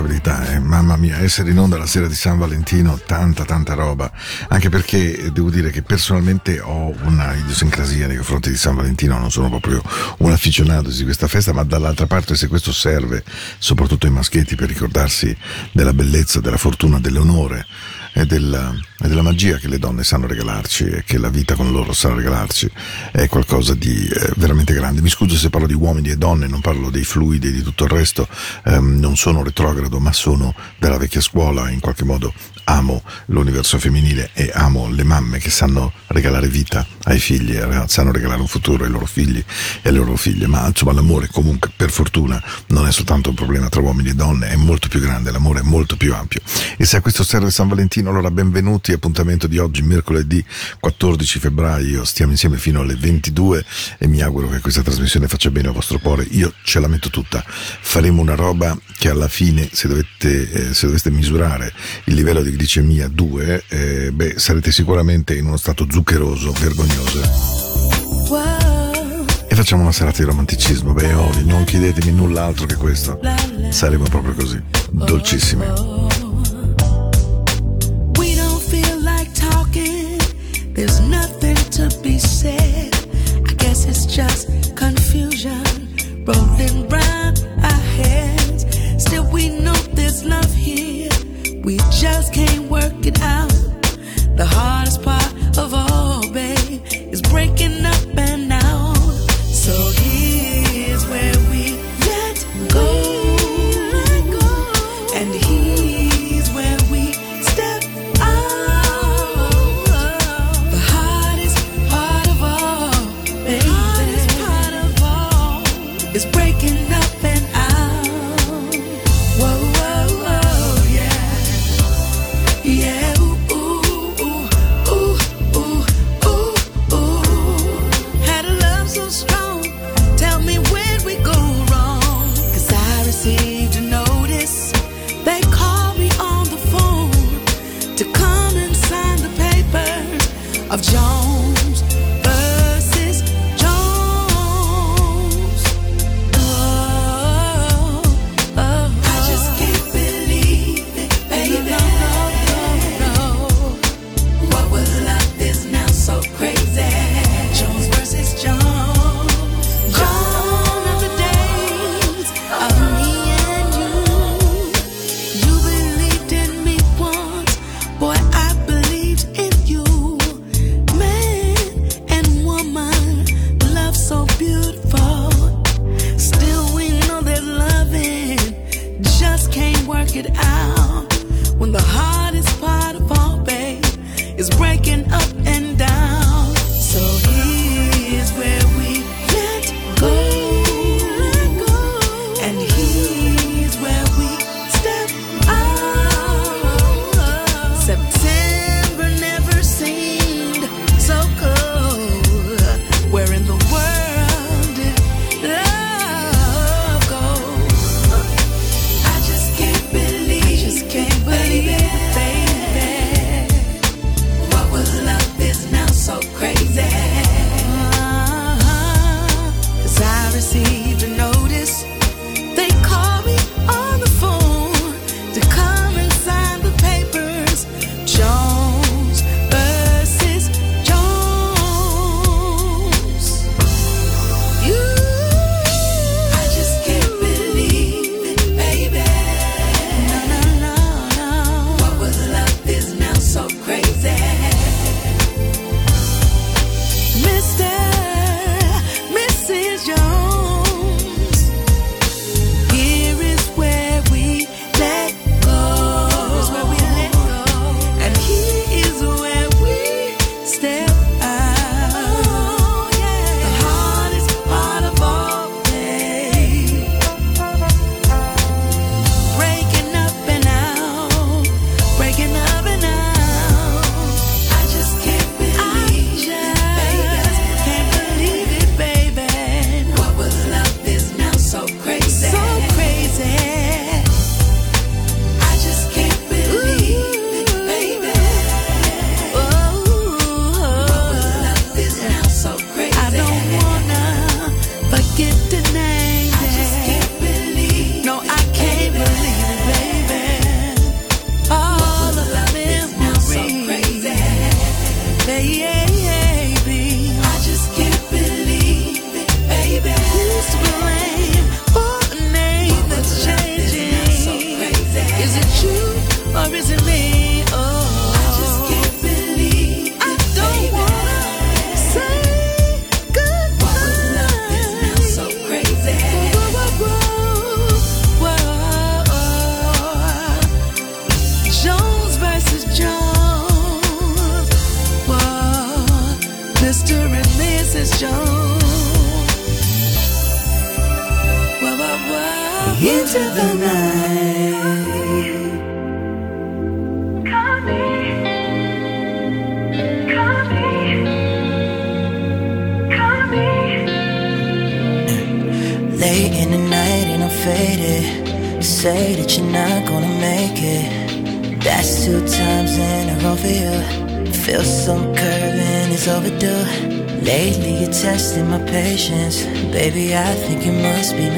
responsabilità, eh? mamma mia, essere in onda la sera di San Valentino, tanta tanta roba, anche perché devo dire che personalmente ho una idiosincrasia nei confronti di San Valentino, non sono proprio un afficionato di questa festa, ma dall'altra parte se questo serve soprattutto ai maschietti per ricordarsi della bellezza, della fortuna, dell'onore e della, e della magia che le donne sanno regalarci e che la vita con loro sa regalarci è qualcosa di eh, veramente grande. Mi scuso se parlo di uomini e donne, non parlo dei fluidi e di tutto il resto, ehm, non sono retrogrado ma sono della vecchia scuola, in qualche modo amo l'universo femminile e amo le mamme che sanno regalare vita ai figli, eh, sanno regalare un futuro ai loro figli e alle loro figlie, ma insomma l'amore comunque per fortuna non è soltanto un problema tra uomini e donne, è molto più grande, l'amore è molto più ampio. E se a questo serve San Valentino, allora benvenuti, appuntamento di oggi, mercoledì 14 febbraio, stiamo insieme fino alle 22 e mi auguro che questa trasmissione faccia bene al vostro cuore, io ce la metto tutta, faremo una roba che alla fine, se dovete, eh, se doveste misurare il livello di glicemia 2, eh, beh, sarete sicuramente in uno stato zuccheroso, vergognoso. E facciamo una serata di romanticismo, beh, ovvio, non chiedetemi null'altro che questo. Saremo proprio così, dolcissimi. There's nothing to be said. I guess it's just confusion rolling round our heads. Still, we know there's love here. We just can't work it out. The hardest part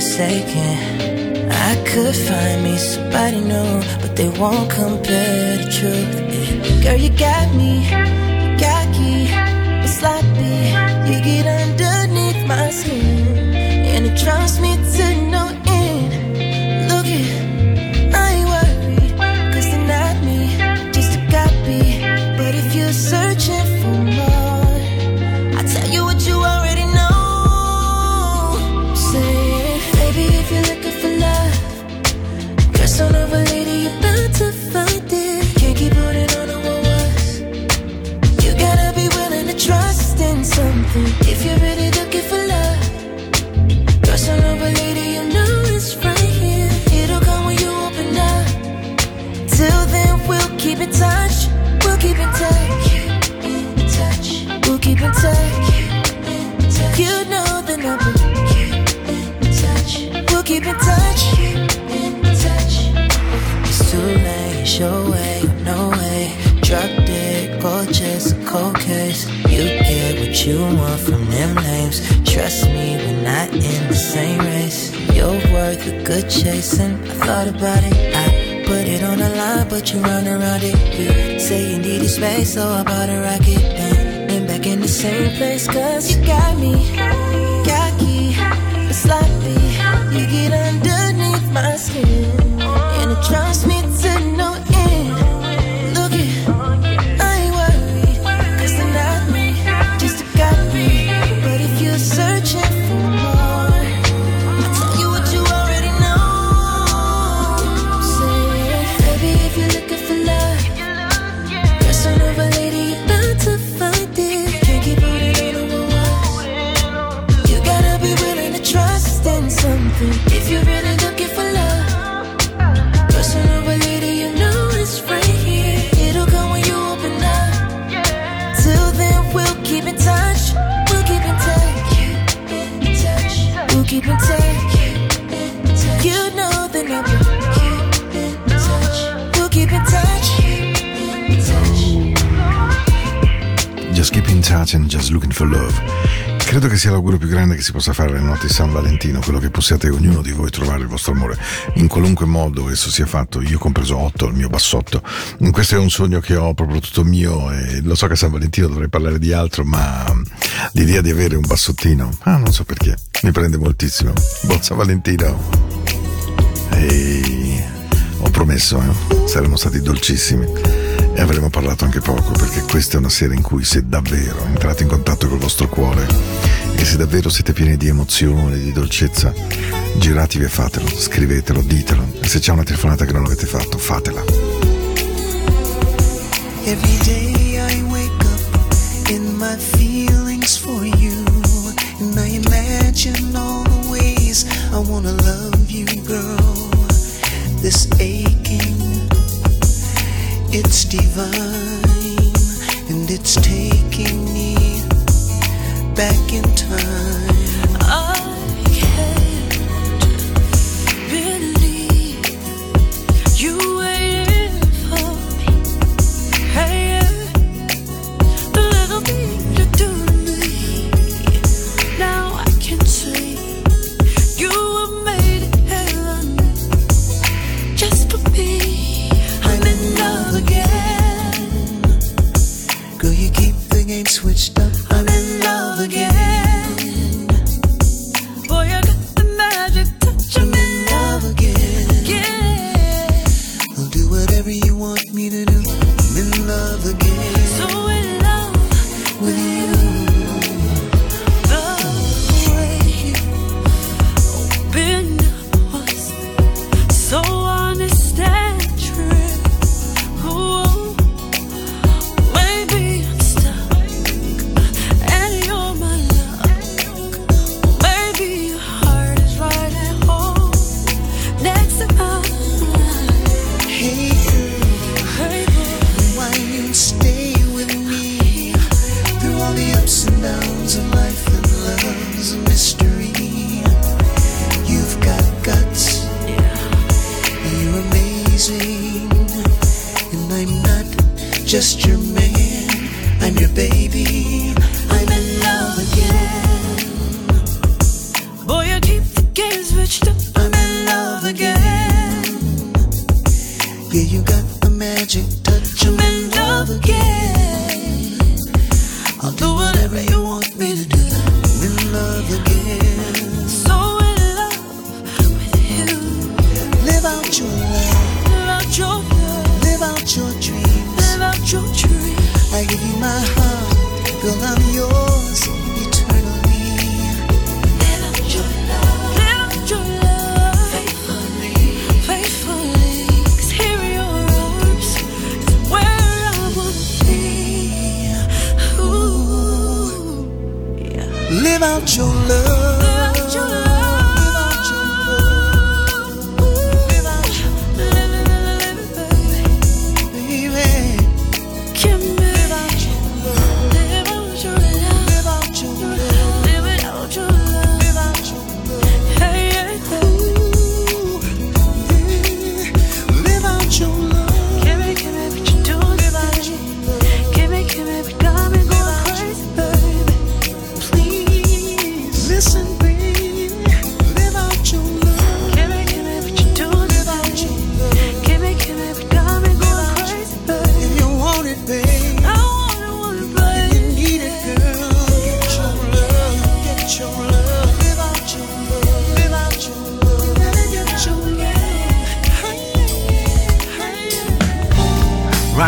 mistaken. I could find me somebody new, but they won't compare the truth. Girl, you got me, cocky, but sloppy. You get underneath my skin, and it drives me it's your way, no way. Drop dead, gorgeous, cold case. You get what you want from them names. Trust me, we're not in the same race. You're worth a good chasing. I thought about it, I put it on the line, but you run around it. You say you needed space, so I bought a rocket. Then, back in the same place, cause you got me. Cocky, Just keep in touch and just looking for love. Credo che sia l'augurio più grande che si possa fare alle notti di San Valentino, quello che possiate ognuno di voi trovare il vostro amore in qualunque modo esso sia fatto, io compreso Otto, il mio bassotto. Questo è un sogno che ho proprio tutto mio e lo so che a San Valentino dovrei parlare di altro, ma l'idea di avere un bassottino, ah non so perché, mi prende moltissimo. Buon San Valentino! E ho promesso, eh, saremmo stati dolcissimi. E avremo parlato anche poco perché questa è una sera in cui se davvero entrate in contatto col vostro cuore e se davvero siete pieni di emozione, di dolcezza, giratevi e fatelo, scrivetelo, ditelo. E se c'è una telefonata che non avete fatto, fatela. Every day I wake up in my feelings for you. And I imagine all the ways I wanna love you, girl. This aching, it's divine. And it's taking me back in time. sounds of my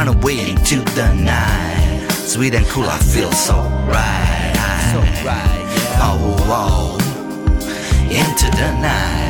find a way into the night. Sweet and cool, I feel so right. So right yeah. Oh, oh, into the night.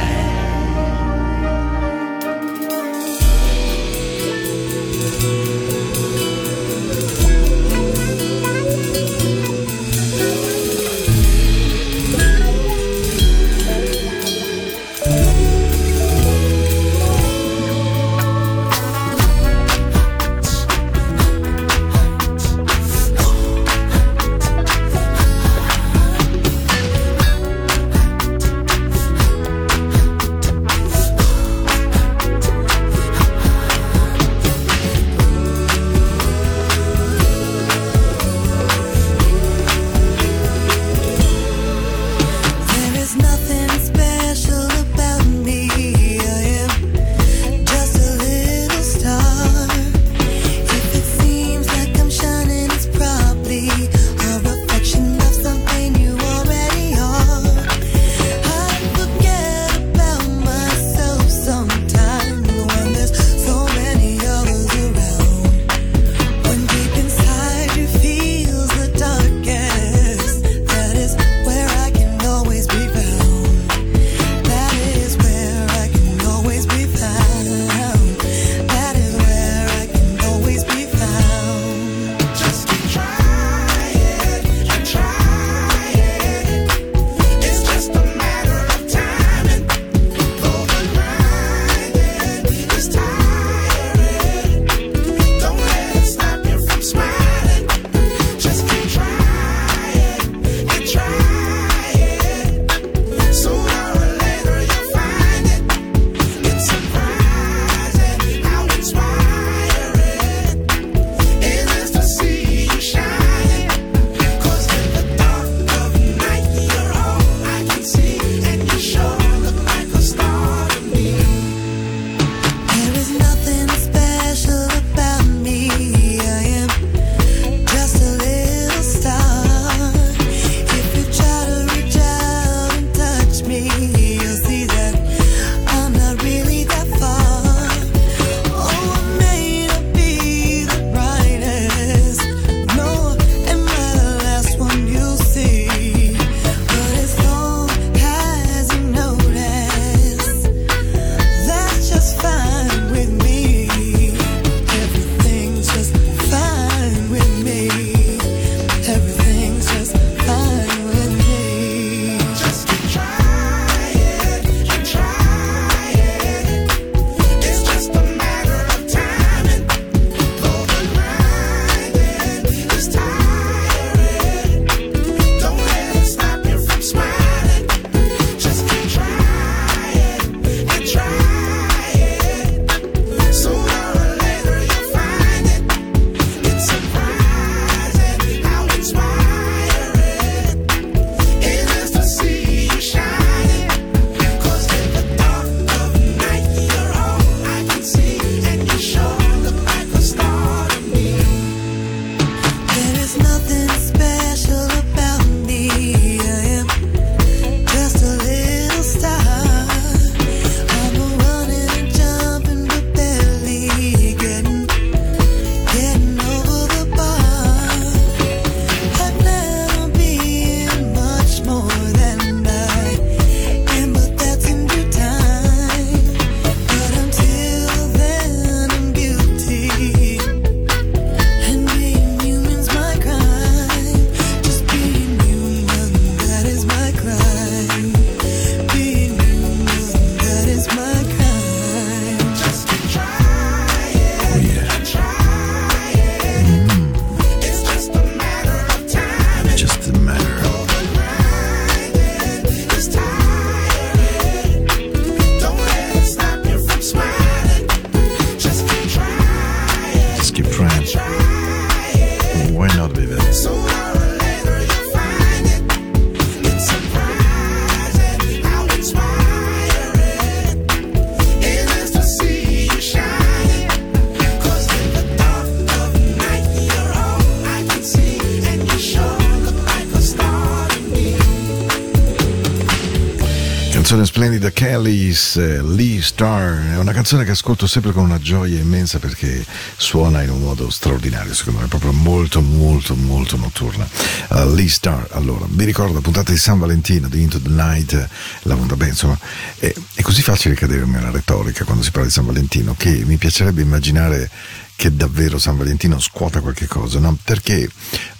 Eh, Lee Star è una canzone che ascolto sempre con una gioia immensa perché suona in un modo straordinario secondo me proprio molto molto molto notturna. Uh, Lee Star allora vi ricordo la puntata di San Valentino di Into the Night la vabbè insomma è, è così facile cadere nella retorica quando si parla di San Valentino che mi piacerebbe immaginare che davvero San Valentino scuota qualche cosa, no? Perché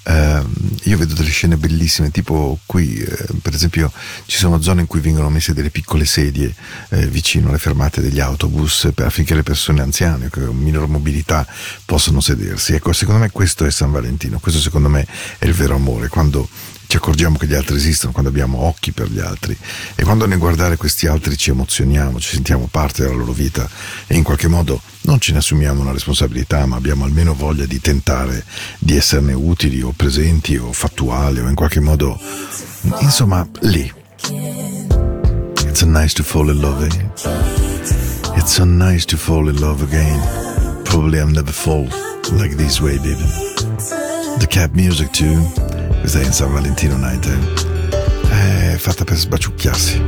ehm, io vedo delle scene bellissime, tipo qui, eh, per esempio, ci sono zone in cui vengono messe delle piccole sedie eh, vicino alle fermate degli autobus per- affinché le persone anziane con minor mobilità possano sedersi. Ecco, secondo me questo è San Valentino, questo secondo me è il vero amore, quando ci accorgiamo che gli altri esistono, quando abbiamo occhi per gli altri e quando nel guardare questi altri ci emozioniamo, ci sentiamo parte della loro vita e in qualche modo non ce ne assumiamo una responsabilità, ma abbiamo almeno voglia di tentare di esserne utili o presenti o fattuali o in qualche modo, insomma, lì. It's so nice to fall in love again. It's so nice to fall in love again. Probably I'll never fall like this way, baby. The Cat Music too. Questa è in San Valentino Night. eh. È fatta per sbaciucchiarsi.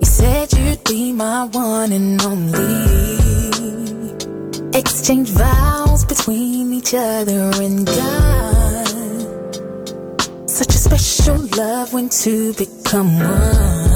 You said you'd be my one and only. Exchange vows between each other and God. Such a special love when two become one.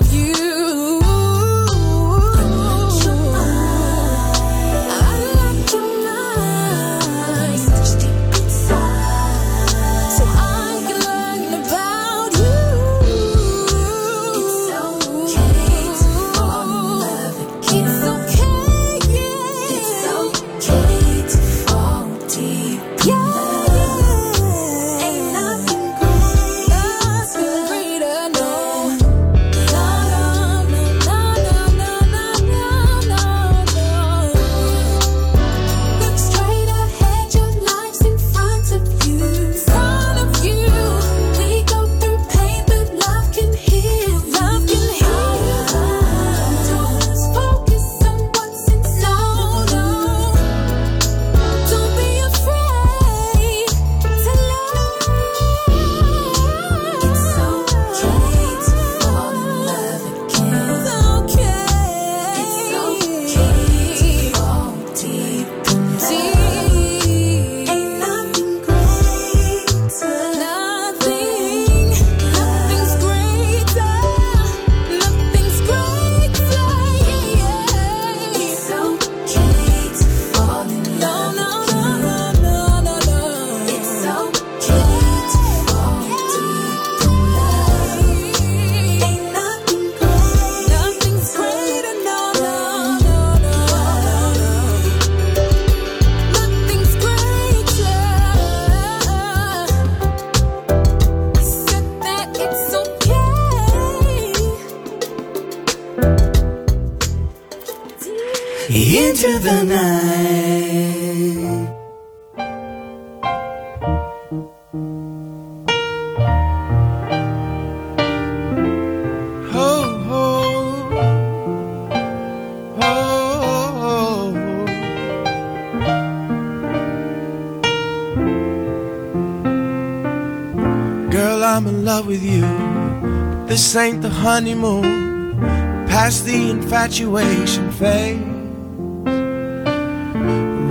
this ain't the honeymoon. Past the infatuation phase.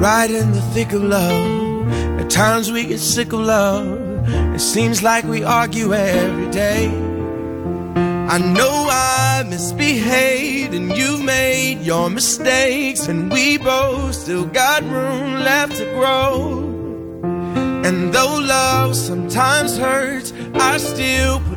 Right in the thick of love. At times we get sick of love. It seems like we argue every day. I know I misbehaved and you've made your mistakes, and we both still got room left to grow. And though love sometimes hurts, I still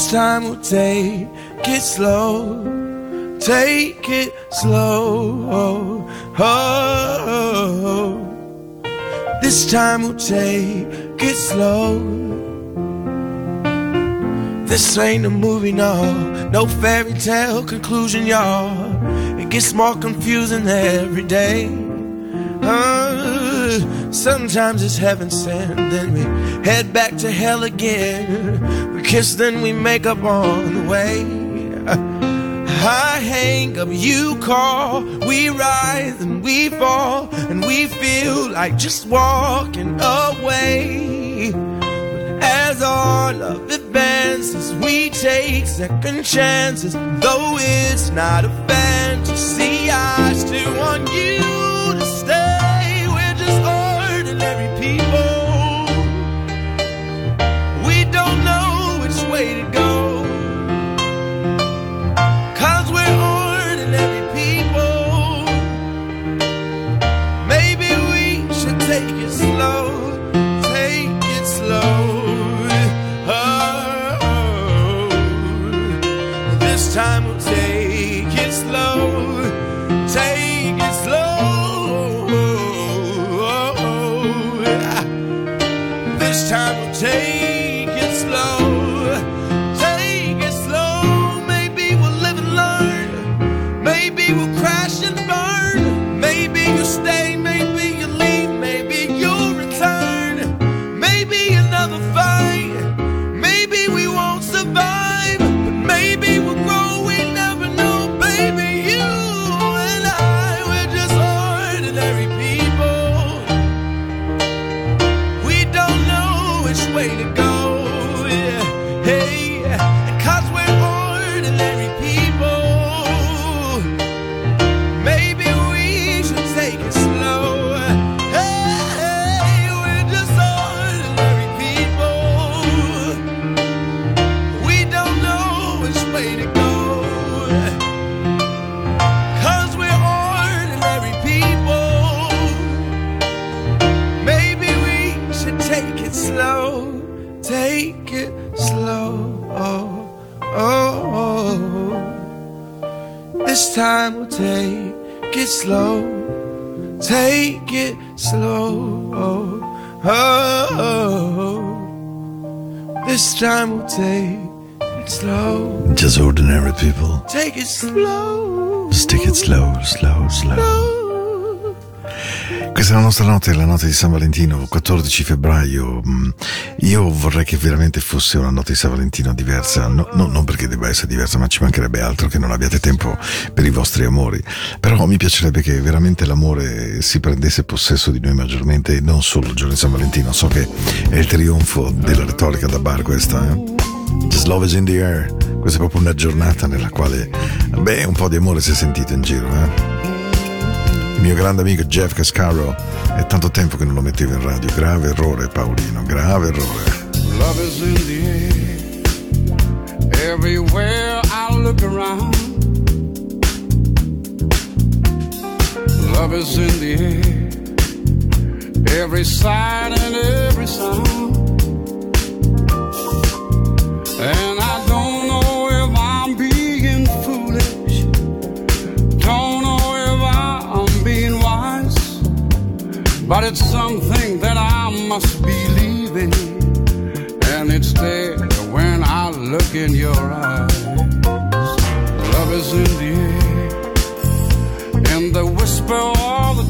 This time we'll take it slow. Take it slow. Oh, oh. This time we'll take it slow. This ain't a movie, no, no fairy tale conclusion, y'all. It gets more confusing every day. Uh, sometimes it's heaven sent, then we head back to hell again. Kiss, then we make up on the way. I hang up, you call, we rise and we fall, and we feel like just walking away. As our love advances, we take second chances. Though it's not a fantasy, I still want you time Take it slow. Oh, oh, oh. This time we'll take it slow. Take it slow. Oh, oh, oh. This time we'll take it slow. Just ordinary people. Take it slow. Just take it slow, slow, slow. slow. Questa è la nostra notte, la notte di San Valentino, 14 febbraio. Mm, Io vorrei che veramente fosse una notte di San Valentino diversa, no- no- non perché debba essere diversa, ma ci mancherebbe altro che non abbiate tempo per i vostri amori. Però mi piacerebbe che veramente l'amore si prendesse possesso di noi maggiormente, non solo il giorno di San Valentino. So che è il trionfo della retorica da bar questa, eh? Just love is in the air. Questa è proprio una giornata nella quale, beh, un po' di amore si è sentito in giro, eh? Il mio grande amico Jeff Cascaro è tanto tempo che non lo mettevo in radio. Grave errore, Paolino, grave errore. Love is in the air. Everywhere I look around. Love is in the air. Every sight and every sound. And But it's something that I must believe in. And it's there when I look in your eyes. Love is in the air, in the whisper of the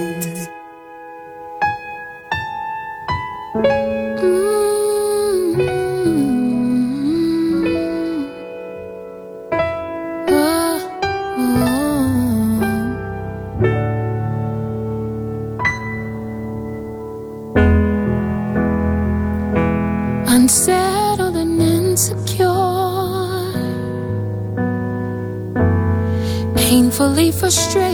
straight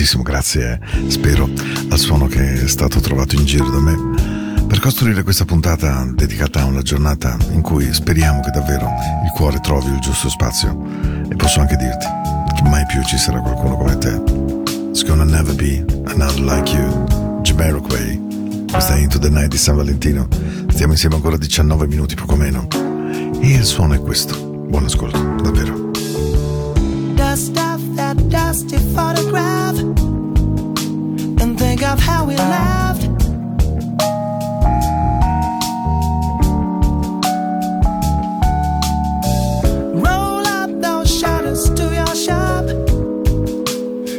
tantissimo grazie, eh. spero, al suono che è stato trovato in giro da me. Per costruire questa puntata dedicata a una giornata in cui speriamo che davvero il cuore trovi il giusto spazio, e posso anche dirti che mai più ci sarà qualcuno come te. It's gonna never be another like you, Jamiroquai. Questa è Into the Night di San Valentino. Stiamo insieme ancora 19 minuti poco meno. E il suono è questo. Buon ascolto, davvero. that dusty photograph and think of how we laughed. Roll up those shutters to your shop,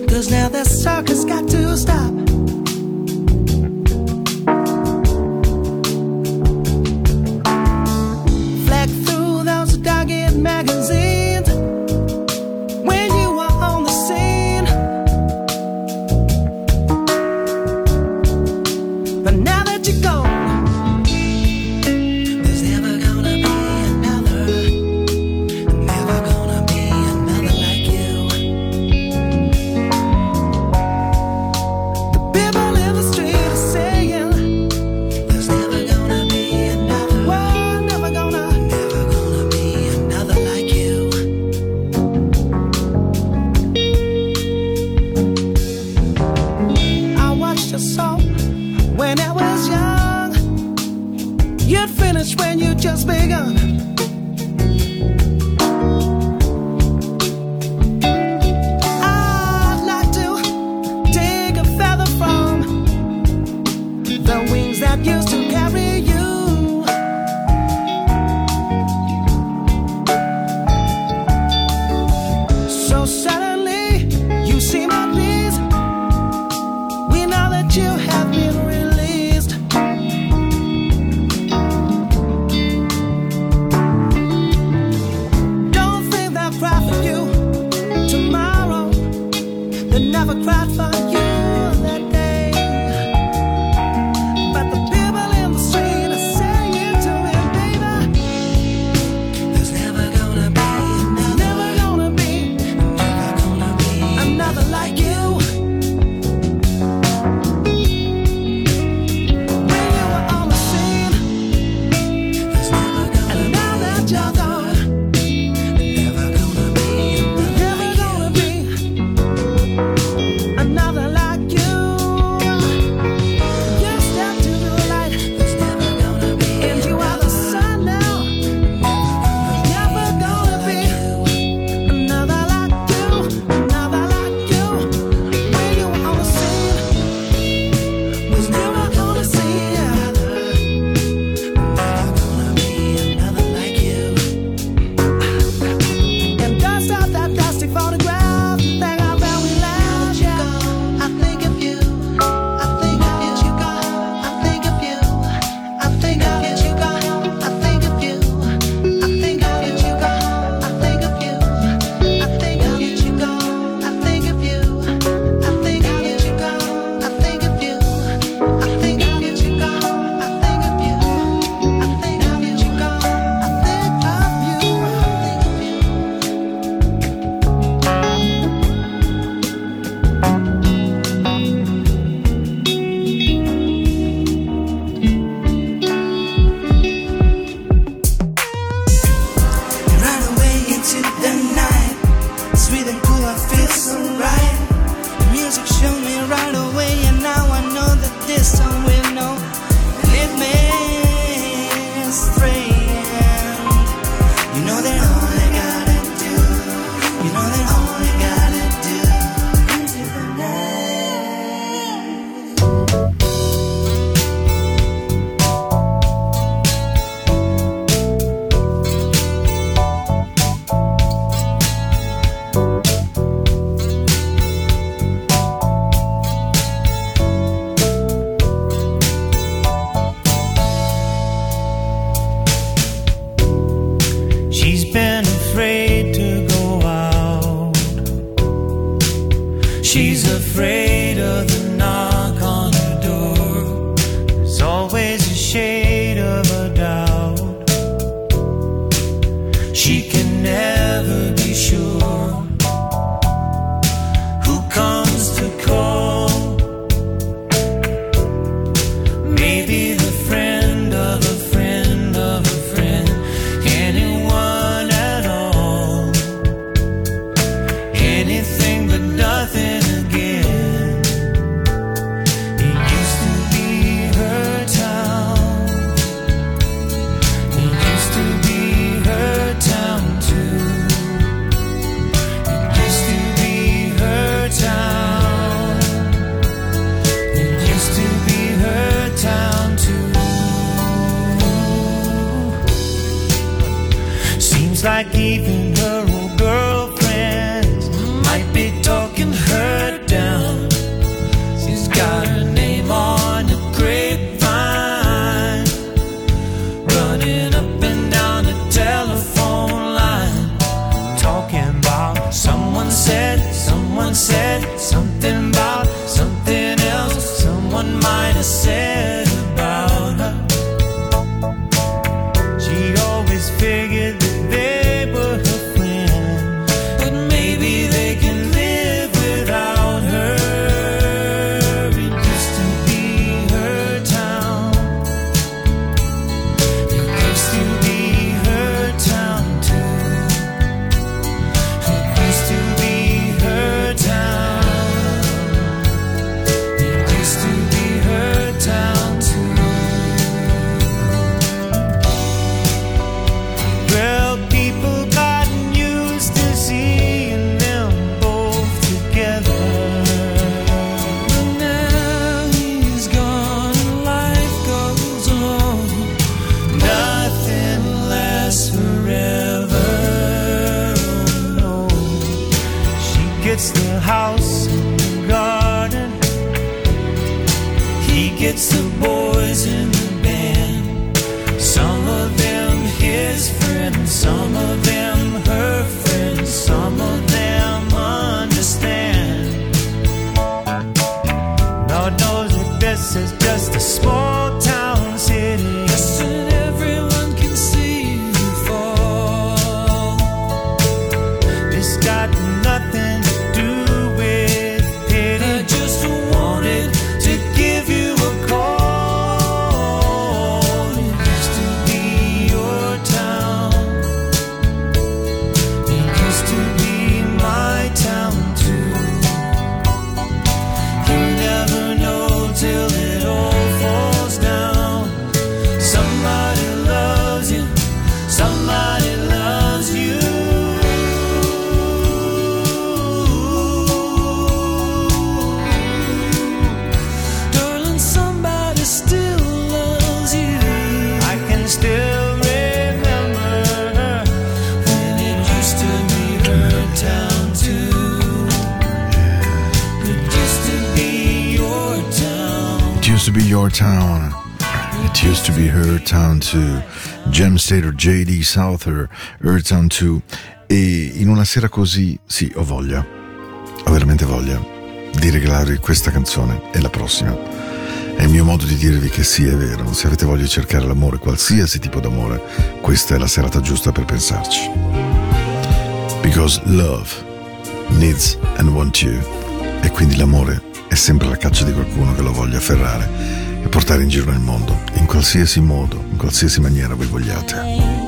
cause now the circus got to stop. 2, James Taylor, J.D. Souther, Earthbound 2 e in una sera così, sì, ho voglia, ho veramente voglia di regalarvi questa canzone e la prossima. È il mio modo di dirvi che sì, è vero, se avete voglia di cercare l'amore, qualsiasi tipo d'amore, questa è la serata giusta per pensarci. Because love needs and wants you e quindi l'amore è sempre la caccia di qualcuno che lo voglia afferrare e portare in giro nel mondo, in qualsiasi modo, in qualsiasi maniera voi vogliate.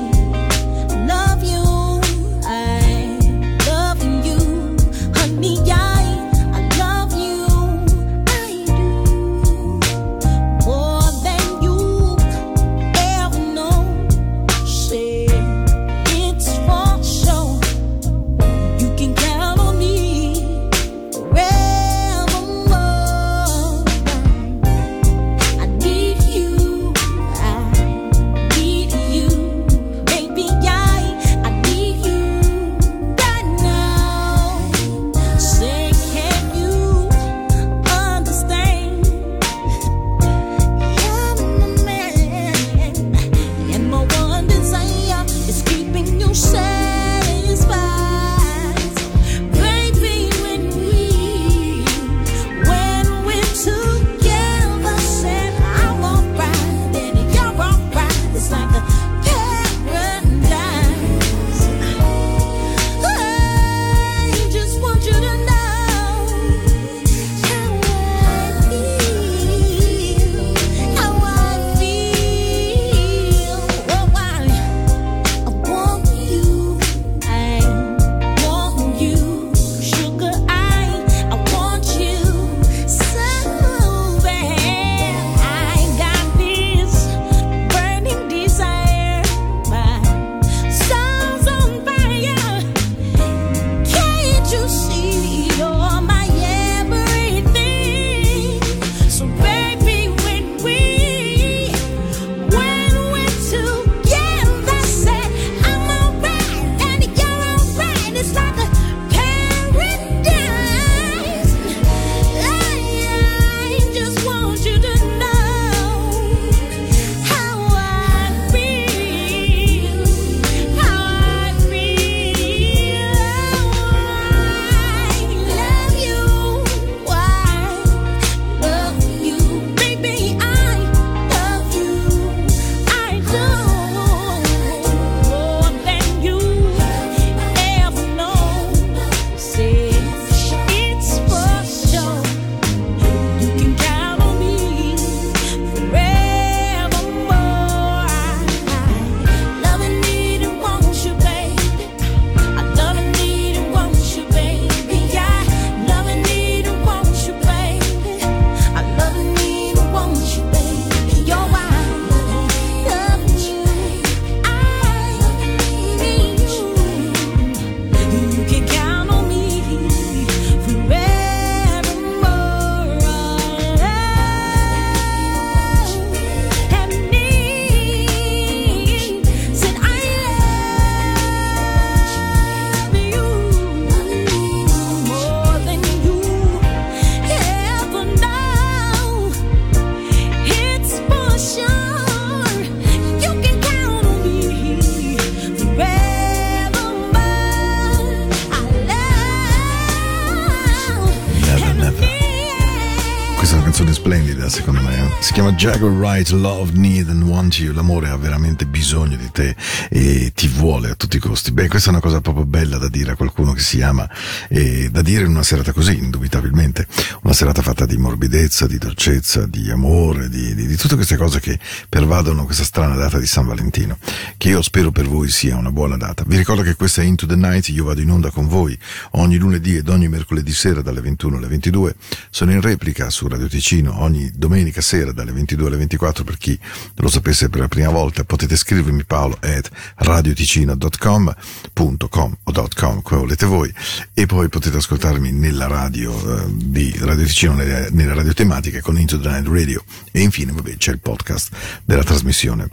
Jagger Wright, Love, Need and Want You. L'amore ha veramente bisogno di te e ti vuole a tutti i costi. Beh, questa è una cosa proprio bella da dire a qualcuno che si ama e da dire in una serata così, indubitabilmente. Una serata fatta di morbidezza, di dolcezza, di amore, di, di- di tutte queste cose che pervadono questa strana data di San Valentino, che io spero per voi sia una buona data. Vi ricordo che questa è Into the Night, io vado in onda con voi ogni lunedì ed ogni mercoledì sera dalle 21 alle 22. Sono in replica su Radio Ticino ogni domenica sera dalle 22 alle 24 per chi lo sapesse per la prima volta. Potete scrivermi paolo at radioticino.com com o .com come volete voi e poi potete ascoltarmi nella radio eh, di Radio Ticino nelle, nelle radio tematiche con Into the Night Radio. E infine vabbè c'è il podcast della trasmissione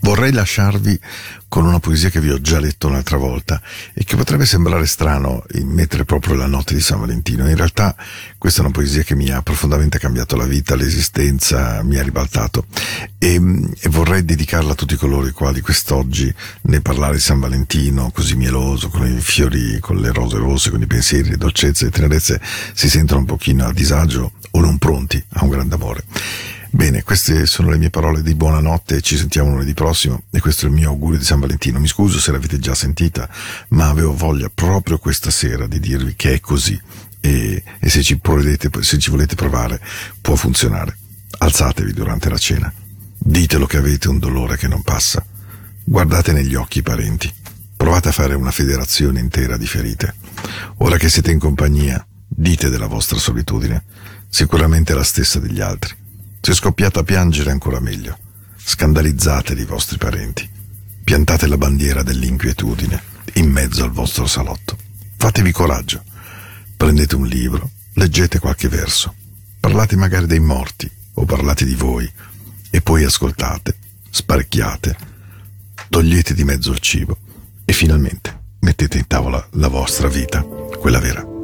Vorrei lasciarvi con una poesia che vi ho già letto un'altra volta e che potrebbe sembrare strano eh, mettere proprio la notte di San Valentino. In realtà questa è una poesia che mi ha profondamente cambiato la vita, l'esistenza, mi ha ribaltato e, e vorrei dedicarla a tutti coloro i quali quest'oggi nel parlare di San Valentino così mieloso, con i fiori, con le rose rosse, con i pensieri, le dolcezze e tenerezze si sentono un pochino a disagio o non pronti a un grande amore. Bene, queste sono le mie parole di buonanotte, ci sentiamo lunedì prossimo e questo è il mio augurio di San Valentino. Mi scuso se l'avete già sentita, ma avevo voglia proprio questa sera di dirvi che è così e, e se, ci provvedete, se ci volete provare può funzionare. Alzatevi durante la cena, ditelo che avete un dolore che non passa, guardate negli occhi i parenti, provate a fare una federazione intera di ferite. Ora che siete in compagnia, dite della vostra solitudine, sicuramente la stessa degli altri. Se scoppiate a piangere ancora meglio. Scandalizzate i vostri parenti. Piantate la bandiera dell'inquietudine in mezzo al vostro salotto. Fatevi coraggio. Prendete un libro, leggete qualche verso. Parlate magari dei morti o parlate di voi e poi ascoltate, sparecchiate, togliete di mezzo il cibo e finalmente mettete in tavola la vostra vita, quella vera.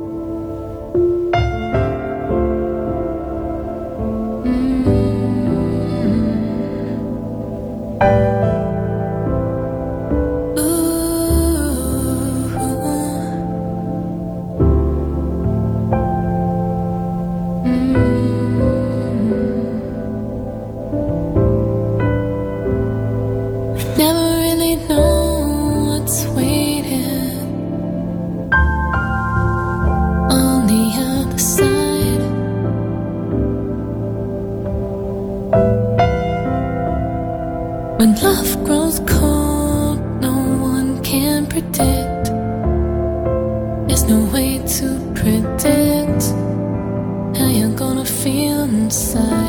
Predict how you're gonna feel inside.